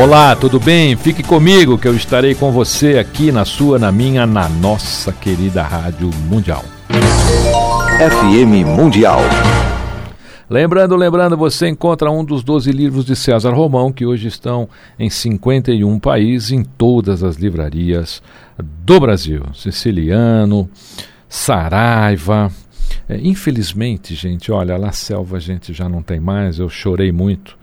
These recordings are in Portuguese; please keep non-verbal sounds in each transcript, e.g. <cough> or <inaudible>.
Olá, tudo bem? Fique comigo que eu estarei com você aqui na sua, na minha, na nossa querida Rádio Mundial. FM Mundial. Lembrando, lembrando, você encontra um dos 12 livros de César Romão que hoje estão em 51 países, em todas as livrarias do Brasil. Siciliano, Saraiva. É, infelizmente, gente, olha, La Selva a gente já não tem mais. Eu chorei muito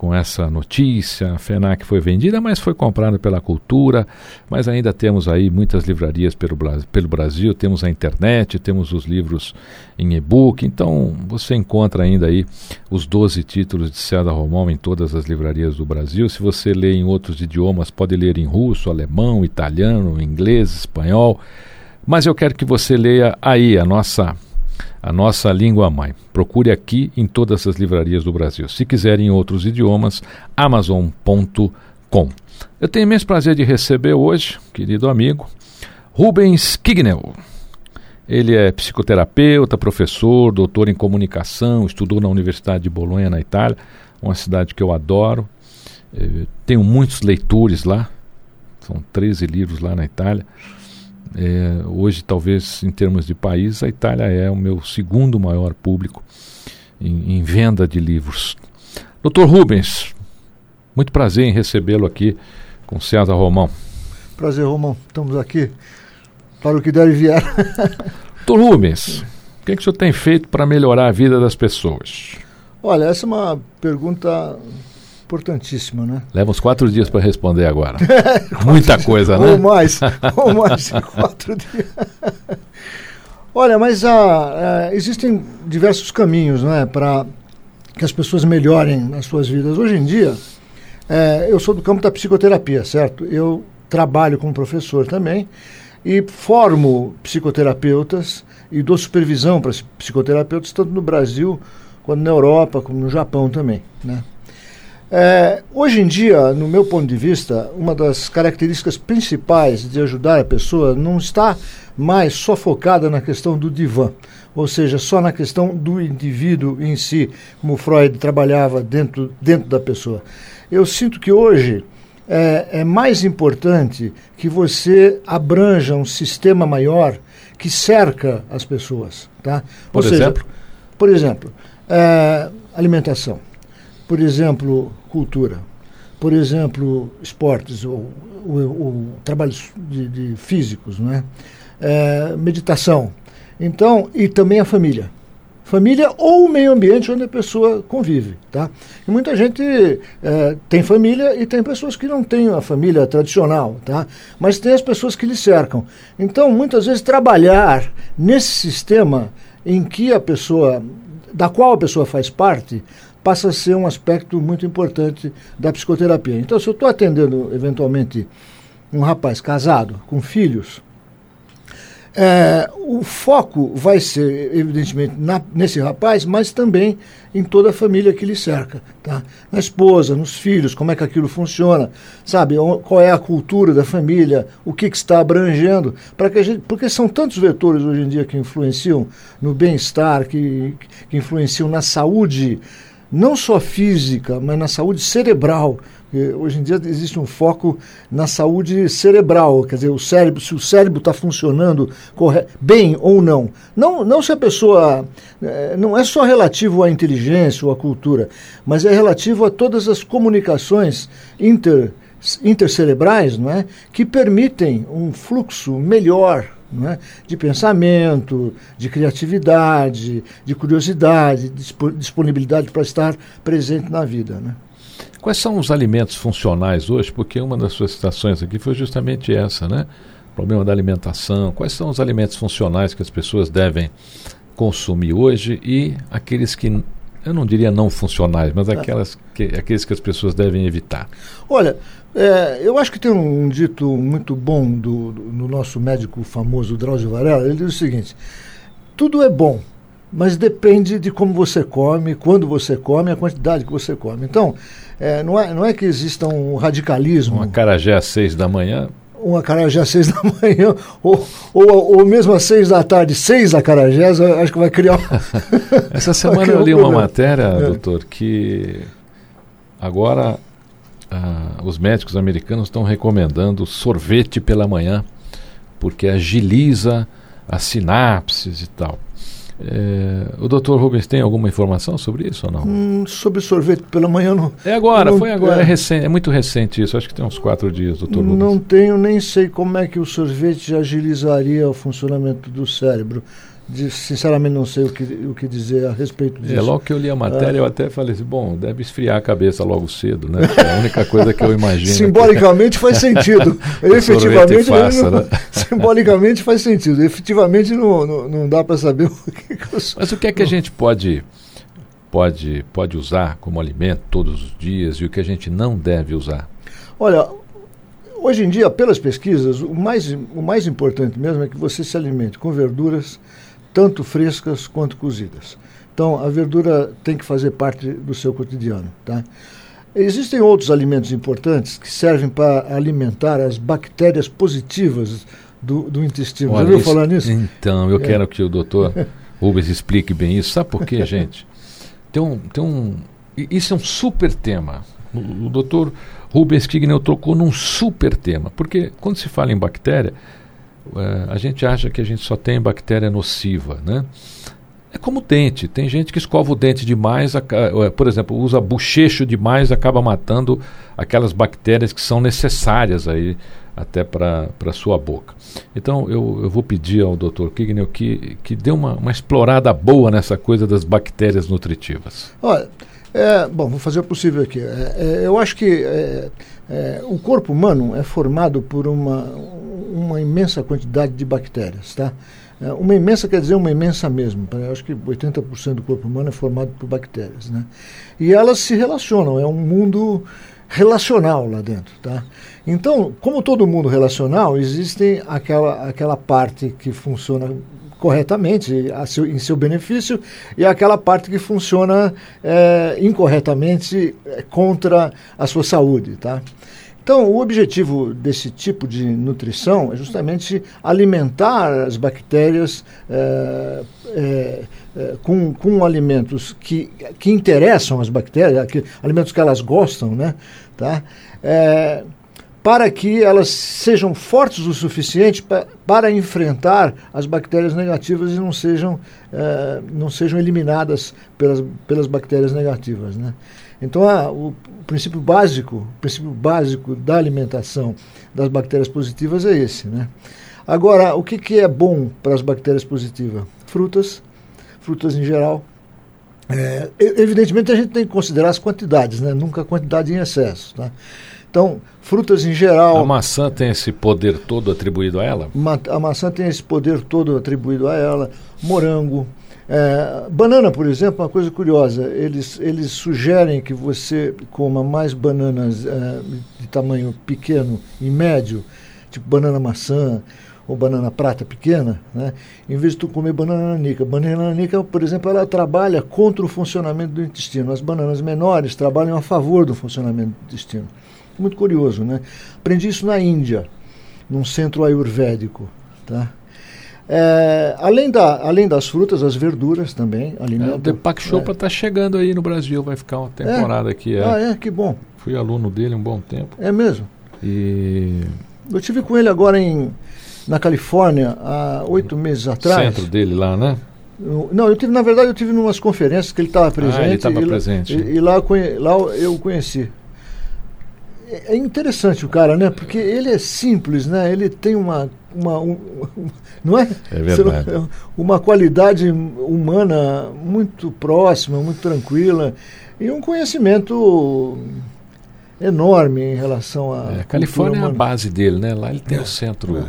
com essa notícia. A FENAC foi vendida, mas foi comprada pela Cultura. Mas ainda temos aí muitas livrarias pelo, pelo Brasil. Temos a internet, temos os livros em e-book. Então você encontra ainda aí os 12 títulos de César Romão em todas as livrarias do Brasil. Se você lê em outros idiomas, pode ler em russo, alemão, italiano, inglês, espanhol. Mas eu quero que você leia aí a nossa a nossa língua mãe. Procure aqui em todas as livrarias do Brasil. Se quiser em outros idiomas, amazon.com. Eu tenho imenso prazer de receber hoje, querido amigo, Rubens Kignel. Ele é psicoterapeuta, professor, doutor em comunicação, estudou na Universidade de Bolonha, na Itália, uma cidade que eu adoro. Eh, tenho muitos leitores lá, são 13 livros lá na Itália. É, hoje, talvez, em termos de país, a Itália é o meu segundo maior público em, em venda de livros. Doutor Rubens, muito prazer em recebê-lo aqui com César Romão. Prazer, Romão. Estamos aqui para o que der e vier. <laughs> Doutor Rubens, o que, é que o senhor tem feito para melhorar a vida das pessoas? Olha, essa é uma pergunta importantíssima, né? Leva uns quatro dias para responder agora. <laughs> <laughs> Muita coisa, né? Ou mais, ou mais quatro dias. <laughs> Olha, mas ah, ah, existem diversos caminhos né, para que as pessoas melhorem as suas vidas. Hoje em dia, eh, eu sou do campo da psicoterapia, certo? Eu trabalho como professor também e formo psicoterapeutas e dou supervisão para psicoterapeutas tanto no Brasil quanto na Europa, como no Japão também, né? É, hoje em dia, no meu ponto de vista, uma das características principais de ajudar a pessoa não está mais só focada na questão do divã, ou seja, só na questão do indivíduo em si, como Freud trabalhava dentro, dentro da pessoa. Eu sinto que hoje é, é mais importante que você abranja um sistema maior que cerca as pessoas. Tá? Por ou seja, exemplo? por exemplo, é, alimentação por exemplo, cultura, por exemplo, esportes ou, ou, ou trabalhos de, de físicos, não é? É, meditação. Então, e também a família. Família ou o meio ambiente onde a pessoa convive. Tá? E muita gente é, tem família e tem pessoas que não têm a família tradicional, tá? mas tem as pessoas que lhe cercam. Então, muitas vezes, trabalhar nesse sistema em que a pessoa, da qual a pessoa faz parte, passa a ser um aspecto muito importante da psicoterapia. Então, se eu estou atendendo, eventualmente, um rapaz casado, com filhos, é, o foco vai ser, evidentemente, na, nesse rapaz, mas também em toda a família que lhe cerca. Tá? Na esposa, nos filhos, como é que aquilo funciona, sabe? Qual é a cultura da família, o que, que está abrangendo, para que a gente, porque são tantos vetores hoje em dia que influenciam no bem-estar, que, que influenciam na saúde não só física, mas na saúde cerebral hoje em dia existe um foco na saúde cerebral, quer dizer, o cérebro, se o cérebro está funcionando corre- bem ou não. não. Não se a pessoa. eh, Não é só relativo à inteligência ou à cultura, mas é relativo a todas as comunicações inter, intercerebrais não é? que permitem um fluxo melhor é? de pensamento, de criatividade, de curiosidade, de dispo- disponibilidade para estar presente na vida. Né? Quais são os alimentos funcionais hoje? Porque uma das suas citações aqui foi justamente essa, né? O problema da alimentação. Quais são os alimentos funcionais que as pessoas devem consumir hoje e aqueles que, eu não diria não funcionais, mas aquelas que, aqueles que as pessoas devem evitar? Olha, é, eu acho que tem um dito muito bom do, do, do nosso médico famoso Drauzio Varela. Ele diz o seguinte: tudo é bom, mas depende de como você come, quando você come, a quantidade que você come. Então, é, não, é, não é que exista um radicalismo. Uma carajé às seis da manhã, um acarajé às seis da <laughs> manhã, ou, ou, ou mesmo às seis da tarde, seis acarajés, acho que vai criar. <laughs> Essa <laughs> semana criar eu um li uma matéria, É. doutor, que agora ah, os médicos americanos estão recomendando sorvete pela manhã, porque agiliza as sinapses e tal. É, o doutor Rubens tem alguma informação sobre isso ou não? Hum, sobre sorvete pela manhã, não, É agora, não- foi agora, é, é. recente, é muito recente isso, acho que tem uns quatro dias, doutor Rubens. não tenho, nem sei como é que o sorvete agilizaria o funcionamento do cérebro. De- sinceramente, não sei o que, o que dizer a respeito disso. É, logo que eu li a matéria, eu até falei assim, bom, deve esfriar a cabeça logo cedo, né? É a única coisa que eu imagino. Simbolicamente faz <laughs> sentido. Efetivamente, faça, não- né? <laughs> simbolicamente faz sentido. Efetivamente não, não, não dá para saber o que, que eu sou. Mas o que é que a gente pode, pode, pode usar como alimento todos os dias e o que a gente não deve usar? Olha, hoje em dia, pelas pesquisas, o mais, o mais importante mesmo é que você se alimente com verduras, tanto frescas quanto cozidas. Então, a verdura tem que fazer parte do seu cotidiano. Tá? Existem outros alimentos importantes que servem para alimentar as bactérias positivas do, do intestino. Já Olha, ouviu isso- falar nisso? Então, eu É. quero que o doutor <laughs> Rubens explique bem isso. Sabe por quê, <laughs> gente? Tem um, tem um, isso é um super tema. O, o doutor Rubens Kignel tocou num super tema. Porque quando se fala em bactéria, a gente acha que a gente só tem bactéria nociva, né? É como dente. Tem gente que escova o dente demais, eh, por exemplo, usa bochecho demais, acaba matando aquelas bactérias que são necessárias aí até para a sua boca. Então eu, eu vou pedir ao Dr. Kignel que, que dê uma, uma explorada boa nessa coisa das bactérias nutritivas. Olha, é, bom, vou fazer o possível aqui. É, é, eu acho que é, é, o corpo humano é formado por uma, uma imensa quantidade de bactérias, tá? É, uma imensa quer dizer uma imensa mesmo. Eu acho que 80% do corpo humano é formado por bactérias, né? E elas se relacionam, é um mundo relacional lá dentro, tá? Então, como todo mundo relacional, existe aquela, aquela parte que funciona corretamente seu, em seu benefício e aquela parte que funciona é, incorretamente é, contra a sua saúde, tá? Então, o objetivo desse tipo de nutrição é justamente alimentar as bactérias é, é, é, com, com alimentos que, que interessam as bactérias, que, alimentos que elas gostam, né? Tá? É, para que elas sejam fortes o suficiente pa, para enfrentar as bactérias negativas e não sejam, é, não sejam eliminadas pelas, pelas bactérias negativas, né? Então, ah, o princípio básico, o princípio básico da alimentação das bactérias positivas é esse, né? Agora, o que, que é bom para as bactérias positivas? Frutas, frutas em geral. É, evidentemente, a gente tem que considerar as quantidades, né? Nunca a quantidade em excesso, tá? Então, frutas em geral. A maçã tem esse poder todo atribuído a ela? Ma a maçã tem esse poder todo atribuído a ela. Morango. É, banana, por exemplo, é uma coisa curiosa. Eles, eles sugerem que você coma mais bananas é, de tamanho pequeno e médio, tipo banana maçã ou banana prata pequena, né? em vez de tu comer banana nanica. Banana nanica, por exemplo, ela trabalha contra o funcionamento do intestino. As bananas menores trabalham a favor do funcionamento do intestino. Muito curioso, né? Aprendi isso na Índia, num centro ayurvédico, tá? É, além, da, além das frutas, as verduras também É, o. Deepak Chopra está chegando aí no Brasil, vai ficar uma temporada aqui. É. Ah, é, que bom. Fui aluno dele um bom tempo. É mesmo. E Eu tive com ele agora em, na Califórnia há oito meses atrás. centro dele lá, né? Não, eu tive, na verdade, eu tive em umas conferências que ele estava presente. Ah, ele estava presente. E, e lá, lá eu o conheci. É é interessante o cara, né? Porque ele é simples, né? Ele tem uma. uma um- não é? É verdade. Uma qualidade humana muito próxima, muito tranquila. E um conhecimento enorme em relação à. É, a Califórnia é a humana. base dele, né? Lá ele tem É, o centro, é.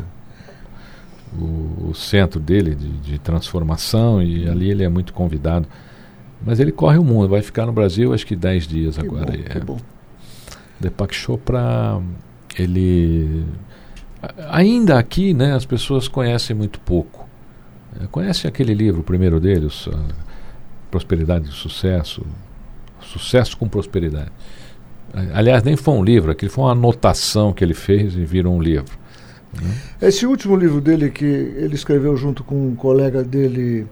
o, o centro dele de, de transformação e ali ele é muito convidado. Mas ele corre o mundo, vai ficar no Brasil acho que 10 dias Que agora. bom, que é. bom. Deepak Chopra, ele ainda aqui, né, as pessoas conhecem muito pouco. É, conhecem aquele livro, o primeiro dele, o Su- Prosperidade e Sucesso, Sucesso com Prosperidade. Aliás, nem foi um livro, aquilo foi uma anotação que ele fez e virou um livro. Esse último livro dele que ele escreveu junto com um colega dele,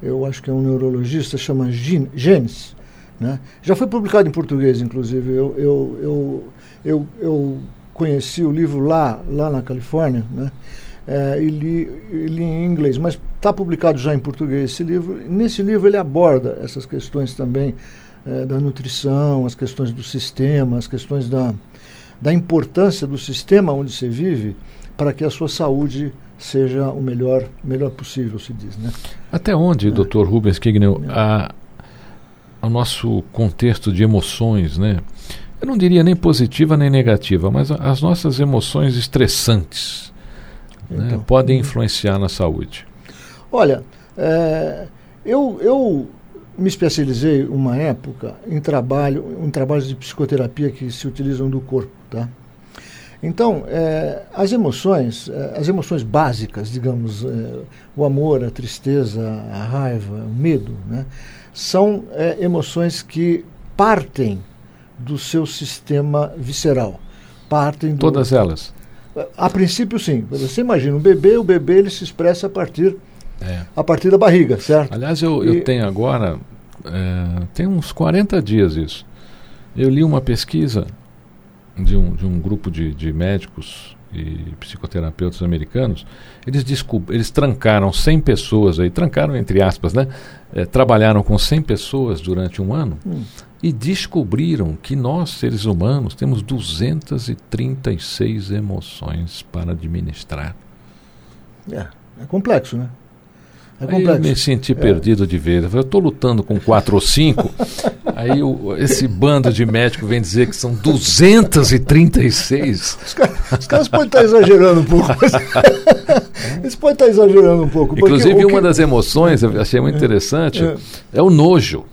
eu acho que é um neurologista, chama Genes. Né? Já foi publicado em português, inclusive. Eu, eu, eu, eu, eu conheci o livro lá, lá na Califórnia, né? É, e li, e li em inglês, mas está publicado já em português esse livro. Nesse livro ele aborda essas questões também é, da nutrição, as questões do sistema, as questões da, da importância do sistema onde você vive para que a sua saúde seja o melhor, melhor possível, se diz. Né? Até onde, Dr. Rubens Kignel, a, o nosso contexto de emoções, né? Eu não diria nem positiva nem negativa, mas as nossas emoções estressantes né, Então, podem influenciar na saúde. Olha, é, eu, eu me especializei uma época em trabalho, em trabalhos de psicoterapia que se utilizam do corpo, tá? Então, é, as emoções, é, as emoções básicas, digamos, é, o amor, a tristeza, a raiva, o medo, né, são é, emoções que partem do seu sistema visceral, partem do, Todas elas. a princípio, sim. Você imagina um bebê, o bebê ele se expressa a partir, É. a partir da barriga, certo? Aliás, eu, eu E- tenho agora, é, tem uns 40 dias isso. Eu li uma pesquisa de um, de um grupo de, de médicos e psicoterapeutas americanos. Eles, eles trancaram 100 pessoas aí, trancaram entre aspas, né? É, trabalharam com 100 pessoas durante um ano Hum. e descobriram que nós, seres humanos, temos 236 emoções para administrar. É, é complexo, né? É Aí eu me complexo. senti perdido de vez. Eu estou lutando com quatro ou cinco. <laughs> aí o- esse bando de médico vem dizer que são 236. Os, caras, os caras podem estar exagerando um pouco. mas- <laughs> Eles podem estar exagerando um pouco. porque Inclusive, o uma que- das emoções, eu achei muito interessante, é. é o nojo.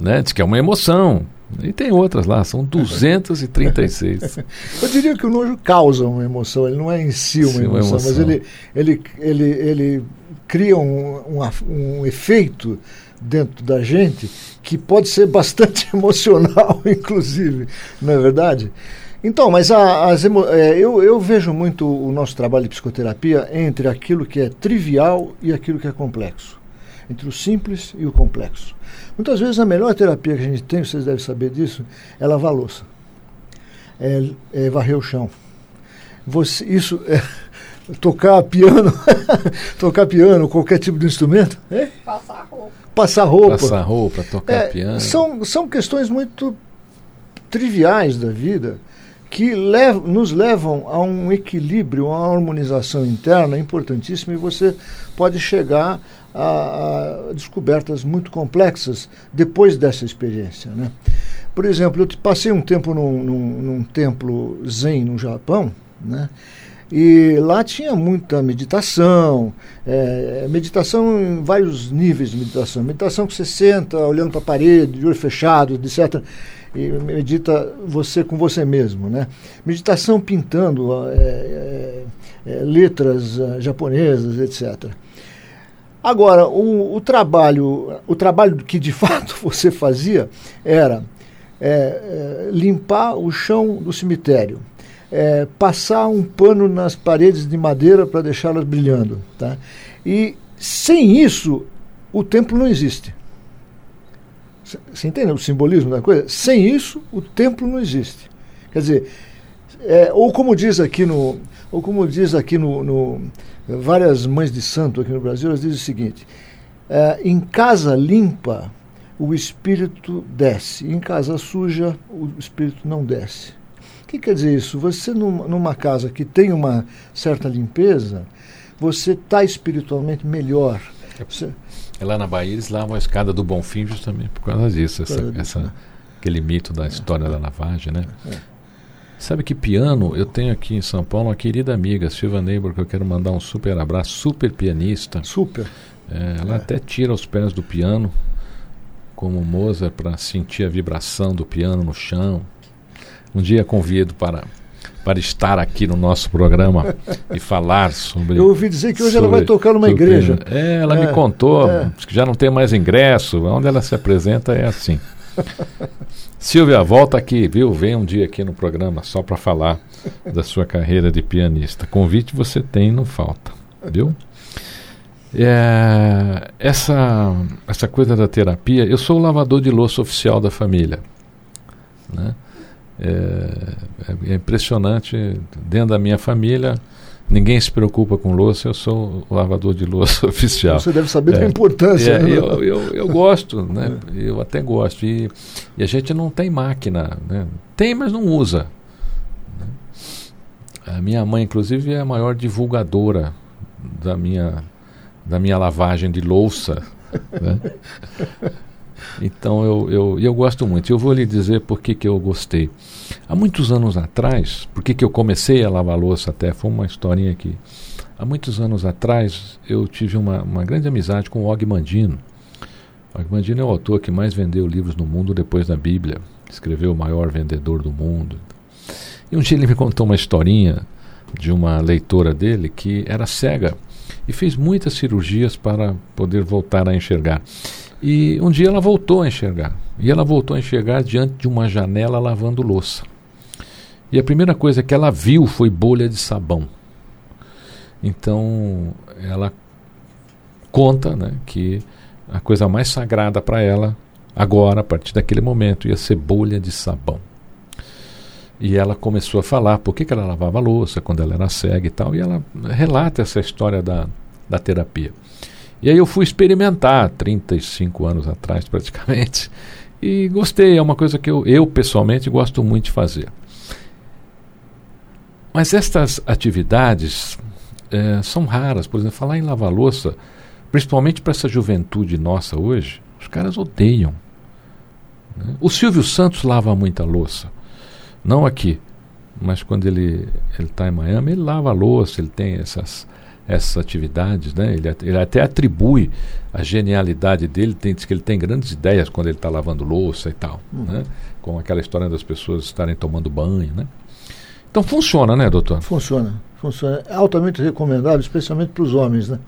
Né? Diz que é uma emoção. E tem outras lá, são 236. <laughs> Eu diria que o nojo causa uma emoção, ele não é em si uma Sim, uma emoção, mas emoção. ele, ele, ele, ele cria um, um, um efeito dentro da gente que pode ser bastante <laughs> emocional, inclusive, não é verdade? Então, mas a- as é, eu, eu vejo muito o nosso trabalho de psicoterapia entre aquilo que é trivial e aquilo que é complexo. Entre o simples e o complexo. Muitas vezes a melhor terapia que a gente tem, vocês devem saber disso, é lavar louça é, é varrer o chão. Você, isso é, tocar piano, <laughs> tocar piano, qualquer tipo de instrumento, é? Passar roupa. passar roupa. Passar roupa, tocar É, piano. são, são questões muito triviais da vida que lev nos levam a um equilíbrio, a uma harmonização interna importantíssima e você pode chegar a, a descobertas muito complexas depois dessa experiência. Né? Por exemplo, eu passei um tempo num, num, num templo zen no Japão, né? E lá tinha muita meditação, é, meditação em vários níveis de meditação. Meditação que você senta olhando para a parede, de olho fechado, etc. E medita você com você mesmo. Né? Meditação pintando é, é, é, letras é, japonesas, etc. Agora, o, o trabalho, o trabalho que de <laughs> fato você fazia era é, limpar o chão do cemitério, é, passar um pano nas paredes de madeira para deixá-las brilhando. Tá? E sem isso, o templo não existe. Você entende o simbolismo da coisa? Sem isso, o templo não existe. Quer dizer, é, ou como diz aqui no, ou como diz aqui no, no, várias mães de santo aqui no Brasil, elas dizem o seguinte: é, em casa limpa o espírito desce, em casa suja o espírito não desce. O que quer dizer isso? Você numa, casa que tem uma certa limpeza, você está espiritualmente melhor. Você, é lá na Bahia eles lavam a escada do Bonfim justamente por causa disso, essa, disso, essa aquele mito da história da lavagem, né? É. Sabe que piano, eu tenho aqui em São Paulo uma querida amiga, Silva Neighbor, que eu quero mandar um super abraço, super pianista. Super. É, ela até tira os pés do piano, como Mozart, para sentir a vibração do piano no chão. Um dia convido para para estar aqui no nosso programa e falar sobre. Eu ouvi dizer que hoje ela vai tocar numa sobre- igreja. É, ela É, me contou é. que já não tem mais ingresso. Onde ela se apresenta é assim. <laughs> Silvia, volta aqui, viu? Vem um dia aqui no programa só para falar da sua carreira de pianista. Convite você tem, não falta, viu? É, essa, essa coisa da terapia, eu sou o lavador de louça oficial da família. Né? É, é- é impressionante, dentro da minha família, ninguém se preocupa com louça, eu sou o lavador de louça <laughs> oficial. Você deve saber da É. importância. É, né? eu, eu, eu <laughs> gosto, né? Eu até gosto. E, e a gente não tem máquina, né? Tem, mas não usa. A minha mãe, inclusive, é a maior divulgadora da minha, da minha lavagem de louça. né? <laughs> Então eu, eu, eu gosto muito. Eu vou lhe dizer por que, que eu gostei. Há muitos anos atrás, por que, que eu comecei a lavar louça até, foi uma historinha aqui. Há muitos anos atrás, eu tive uma, uma grande amizade com o Og Mandino. Og Mandino é o autor que mais vendeu livros no mundo depois da Bíblia. Escreveu o maior vendedor do mundo. E um dia ele me contou uma historinha de uma leitora dele que era cega e fez muitas cirurgias para poder voltar a enxergar. E um dia ela voltou a enxergar. E ela voltou a enxergar diante de uma janela lavando louça. E a primeira coisa que ela viu foi bolha de sabão. Então ela conta né, que a coisa mais sagrada para ela, agora, a partir daquele momento, ia ser bolha de sabão. E ela começou a falar por que, que ela lavava louça quando ela era cega e tal. E ela relata essa história da, da terapia. E aí eu fui experimentar, 35 anos atrás praticamente, <laughs> e gostei, é uma coisa que eu, eu pessoalmente gosto muito de fazer. Mas estas atividades eh, são raras, por exemplo, falar em lavar louça, principalmente para essa juventude nossa hoje, os caras odeiam. né? O Silvio Santos lava muita louça, não aqui, mas quando ele está em Miami, ele lava a louça, ele tem essas, essas atividades, né? ele, ele até atribui a genialidade dele, tem, diz que ele tem grandes ideias quando ele está lavando louça e tal, né? com aquela história das pessoas estarem tomando banho. Né? Então funciona, né, doutor? Funciona. Funciona. É altamente recomendável, especialmente para os homens, né?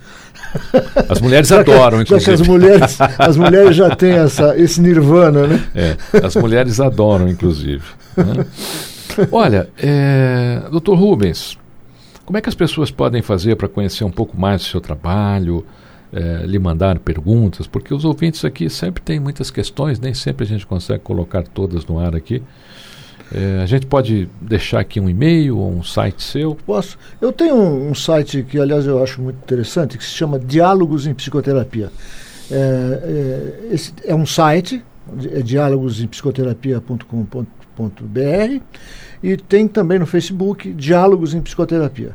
As mulheres adoram, <laughs> Já que as inclusive. mulheres, as mulheres já têm essa, esse nirvana, né? É, as mulheres adoram, inclusive. né? <laughs> Olha, é, doutor Rubens, como é que as pessoas podem fazer para conhecer um pouco mais do seu trabalho, é, lhe mandar perguntas? Porque os ouvintes aqui sempre têm muitas questões, nem sempre a gente consegue colocar todas no ar aqui. É, a gente pode deixar aqui um e-mail ou um site seu. Posso? Eu tenho um, um site que, aliás, eu acho muito interessante, que se chama Diálogos em Psicoterapia. É, é, esse é um site, é diálogosempsicoterapia.com.br e tem também no Facebook Diálogos em Psicoterapia.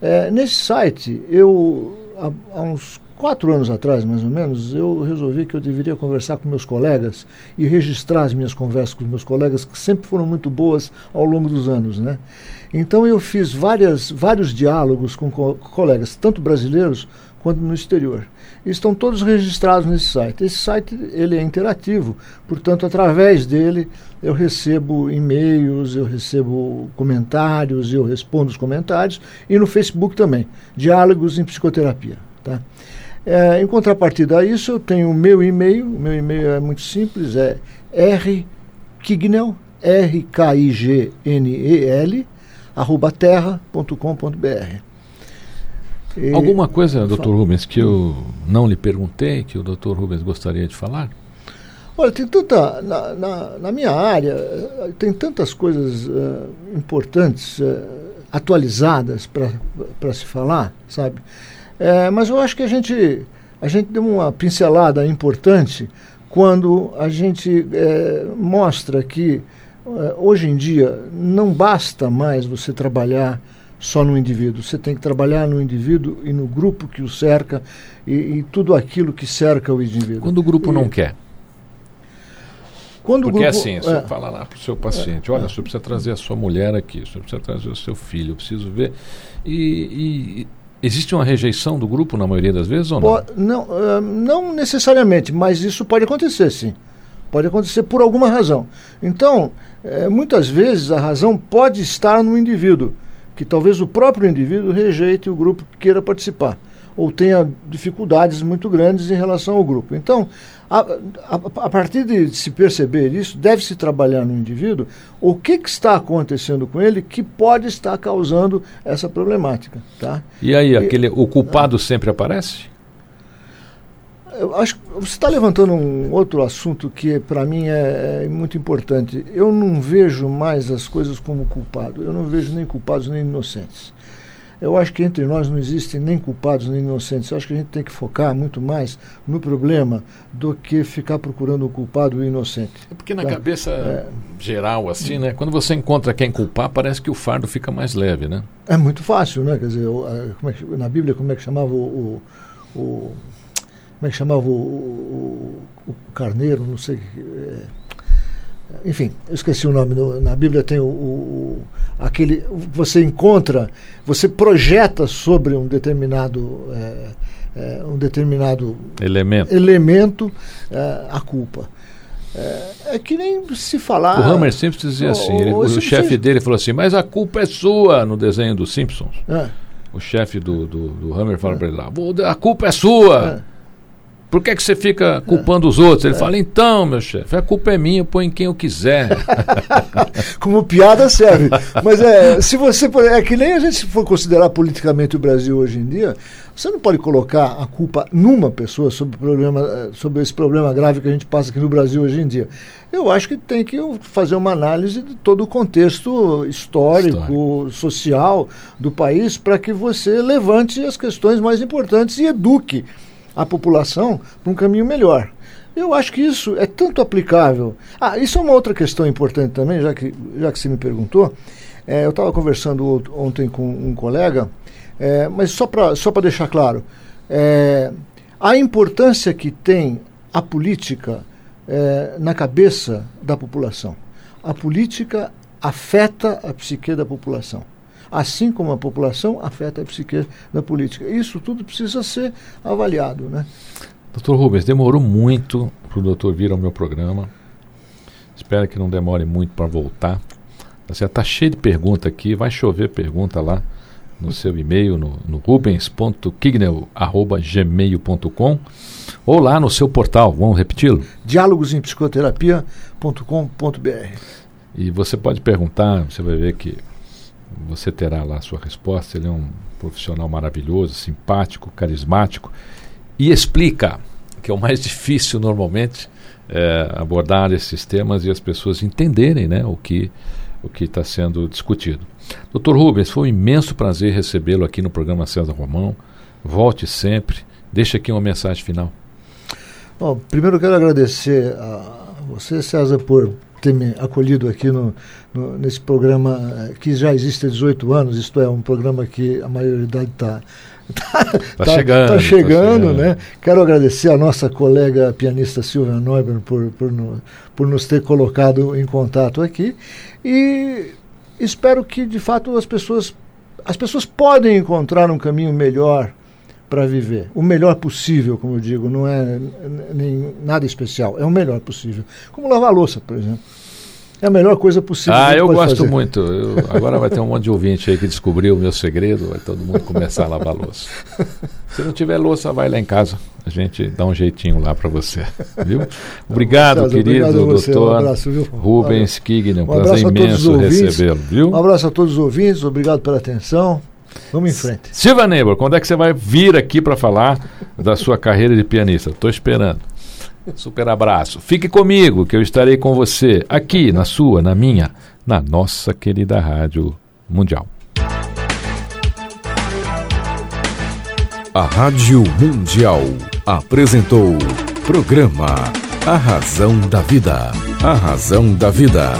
É, nesse site, eu, há, há uns quatro anos atrás, mais ou menos, eu resolvi que eu deveria conversar com meus colegas e registrar as minhas conversas com meus colegas, que sempre foram muito boas ao longo dos anos, né? Então eu fiz várias, vários diálogos com co colegas, tanto brasileiros quanto no exterior. Estão todos registrados nesse site. Esse site ele é interativo, portanto, através dele eu recebo e-mails, eu recebo comentários, eu respondo os comentários, e no Facebook também, Diálogos em Psicoterapia. Tá? É, em contrapartida a isso, eu tenho o meu e-mail, o meu e-mail é muito simples, é rkignel, R-K-I-G-N-E-L, arroba terra.com.br. Alguma coisa, doutor Rubens, que eu não lhe perguntei, que o doutor Rubens gostaria de falar? Olha, tem tanta. Na, na, na minha área, tem tantas coisas uh, importantes, uh, atualizadas para se falar, sabe? É, mas eu acho que a gente, a gente deu uma pincelada importante quando a gente é, mostra que hoje em dia não basta mais você trabalhar só no indivíduo. Você tem que trabalhar no indivíduo e no grupo que o cerca e, e tudo aquilo que cerca o indivíduo. Quando o grupo e, não quer. Quando Porque o grupo, assim, você é, fala lá para o seu paciente, é, olha, é. você precisa trazer a sua mulher aqui, você precisa trazer o seu filho, eu preciso ver. E, e existe uma rejeição do grupo na maioria das vezes ou não? não, uh, não necessariamente, mas isso pode acontecer sim. Pode acontecer por alguma razão. Então, é, muitas vezes a razão pode estar no indivíduo que talvez o próprio indivíduo rejeite o grupo que queira participar ou tenha dificuldades muito grandes em relação ao grupo. Então, a, a, a partir de se perceber isso, deve-se trabalhar no indivíduo o que, que, está acontecendo com ele que pode estar causando essa problemática. Tá? E aí, aquele, o culpado sempre aparece? Eu acho você está levantando um outro assunto que para mim é, é, muito importante. Eu não vejo mais as coisas como culpado. Eu não vejo nem culpados nem inocentes. Eu acho que entre nós não existem nem culpados nem inocentes. Eu acho que a gente tem que focar muito mais no problema do que ficar procurando o culpado e o inocente. É porque na tá? cabeça é, geral, assim, né? Quando você encontra quem culpar, parece que o fardo fica mais leve, né? É muito fácil, né? Quer dizer, é na Bíblia, como é que chamava o, o como é que chamava o, o, o carneiro, não sei. É, enfim, eu esqueci o nome. No, na Bíblia tem o, o, aquele. Você encontra, você projeta sobre um determinado. É, é, um determinado elemento, elemento é, a culpa. É, é, que nem se falar. O Hammer sempre dizia assim: ele, o, o chefe dele falou assim, mas a culpa é sua no desenho dos Simpsons. É. O chefe do, do, do Hammer fala é. para ele lá: a culpa é sua. Por que, é que você fica culpando os outros? Ele fala, então, meu chefe, a culpa é minha, põe quem eu quiser. <laughs> Como piada serve. Mas é, se você. É que nem a gente for considerar politicamente o Brasil hoje em dia, você não pode colocar a culpa numa pessoa sobre, o problema, sobre esse problema grave que a gente passa aqui no Brasil hoje em dia. Eu acho que tem que fazer uma análise de todo o contexto histórico, histórico. social do país para que você levante as questões mais importantes e eduque a população para um caminho melhor. Eu acho que isso é tanto aplicável. Ah, isso é uma outra questão importante também, já que, já que você me perguntou. É, eu estava conversando ontem com um colega, é, mas só para só deixar claro, é, a importância que tem a política é, na cabeça da população. A política afeta a psique da população assim como a população afeta a psique da política. Isso tudo precisa ser avaliado. Né? Doutor Rubens, demorou muito para o doutor vir ao meu programa. Espero que não demore muito para voltar. Está cheio de pergunta aqui, vai chover pergunta lá no seu e-mail, no, no rubens.kignel.gmail.com ou lá no seu portal, vamos repeti-lo? diálogosempsicoterapia.com.br E você pode perguntar, você vai ver que você terá lá a sua resposta. Ele é um profissional maravilhoso, simpático, carismático e explica, que é o mais <laughs> difícil normalmente, é, abordar esses temas e as pessoas entenderem né, o que o que está sendo discutido. Doutor Rubens, foi um imenso prazer recebê-lo aqui no programa César Romão. Volte sempre. Deixe aqui uma mensagem final. Bom, primeiro quero agradecer a você, César, por ter me acolhido aqui no, no, nesse programa eh, que já existe há 18 anos, isto é, um programa que a maioridade está Está <laughs> tá, tá chegando, tá chegando, tá né? Quero agradecer a nossa colega pianista Silvia Neuber por, por, no, por nos ter colocado em contato aqui e espero que de fato as pessoas as pessoas podem encontrar um caminho melhor para viver. O melhor possível, como eu digo, não é nem nada especial, é o melhor possível. Como lavar louça, por exemplo. É a melhor coisa possível. Ah, eu gosto fazer. muito. Eu, agora vai ter um monte de ouvinte aí que descobriu o meu segredo, vai todo mundo começar a lavar louça. Se não tiver louça, vai lá em casa. A gente dá um jeitinho lá para você. Viu? Obrigado, César, querido obrigado doutor um abraço, Rubens Kigner. Um, um prazer imenso recebê-lo. Viu? Um abraço a todos os ouvintes, obrigado pela atenção. Vamos em frente. Silva Nebor, quando é que você vai vir aqui para falar da sua carreira de pianista? Estou esperando. Super abraço. Fique comigo, que eu estarei com você aqui na sua, na minha, na nossa querida Rádio Mundial. A Rádio Mundial apresentou programa A Razão da Vida. A Razão da Vida.